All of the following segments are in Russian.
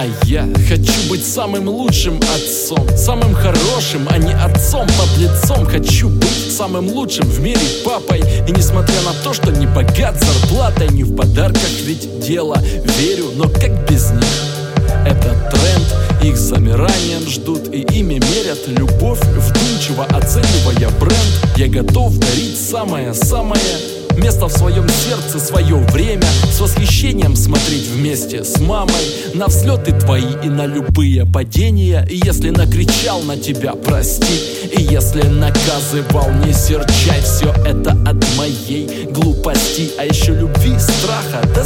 А я хочу быть самым лучшим отцом Самым хорошим, а не отцом под лицом. Хочу быть самым лучшим в мире папой. И несмотря на то, что не богат зарплатой Не в подарках ведь дело. Верю, но как без них? Это тренд, их замиранием ждут И ими мерят любовь Вдумчиво оценивая бренд. Я готов дарить самое-самое Место в своем сердце, свое время. С восхищением смотреть вместе с мамой. На взлеты твои и на любые падения. И если накричал на тебя, прости. И если наказывал, не серчай. Все это от моей глупости. А еще любви, страха, да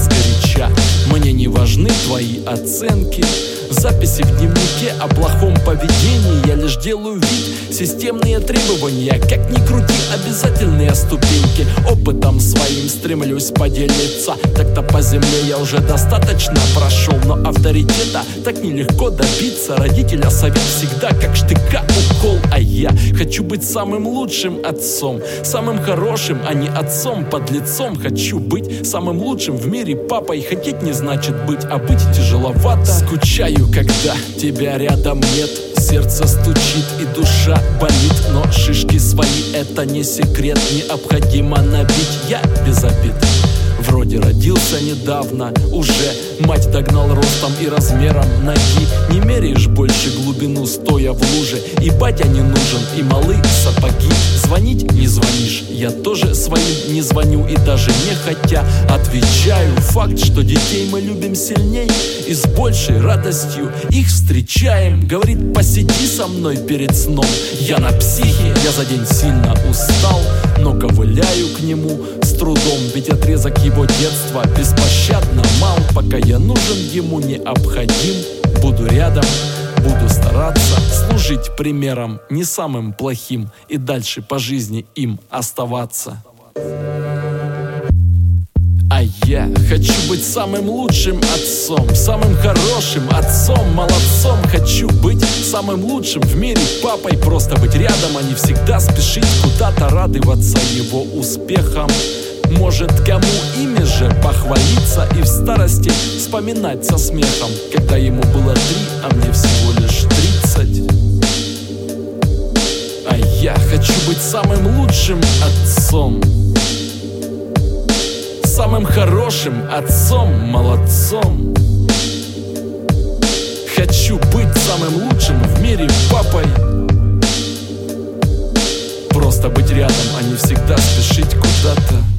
твои оценки. Записи в дневнике о плохом поведении. Я лишь делаю вид, системные требования. Как ни крути, обязательные ступеньки. Опытом своим стремлюсь поделиться. Так-то по земле я уже достаточно прошел Но авторитета так нелегко добиться. Родителя совет всегда как штыка укол. А я хочу быть самым лучшим отцом. Самым хорошим, а не отцом под лицом. Хочу быть самым лучшим в мире папой. Хотеть не значит быть, а быть тяжеловато. Скучаю когда тебя рядом нет. Сердце стучит и душа болит Но шишки свои это не секрет. Необходимо набить, я без обид Вроде родился недавно уже Мать догнал ростом и размером ноги. Не меряешь больше глубину, стоя в луже И батя не нужен, и малы сапоги. Звонить не звонишь, я тоже своим не звоню И даже не хотя. Отвечаю Факт, что детей мы любим сильней И с большей радостью их встречаем. Говорит, посиди со мной перед сном. Я на психе, я за день сильно устал Ковыляю к нему с трудом Ведь отрезок его детства беспощадно мал. Пока я нужен ему необходим Буду рядом, буду стараться Служить примером не самым плохим И дальше по жизни им оставаться я хочу быть самым лучшим отцом Самым хорошим отцом, молодцом. Хочу быть самым лучшим в мире папой Просто быть рядом, а не всегда спешить Куда-то радоваться его успехам. Может кому ими же похвалиться И в старости вспоминать со смехом. Когда ему было три, а мне всего лишь тридцать. А я хочу быть самым лучшим отцом Самым хорошим отцом, молодцом. Хочу быть самым лучшим в мире папой. Просто быть рядом, а не всегда спешить куда-то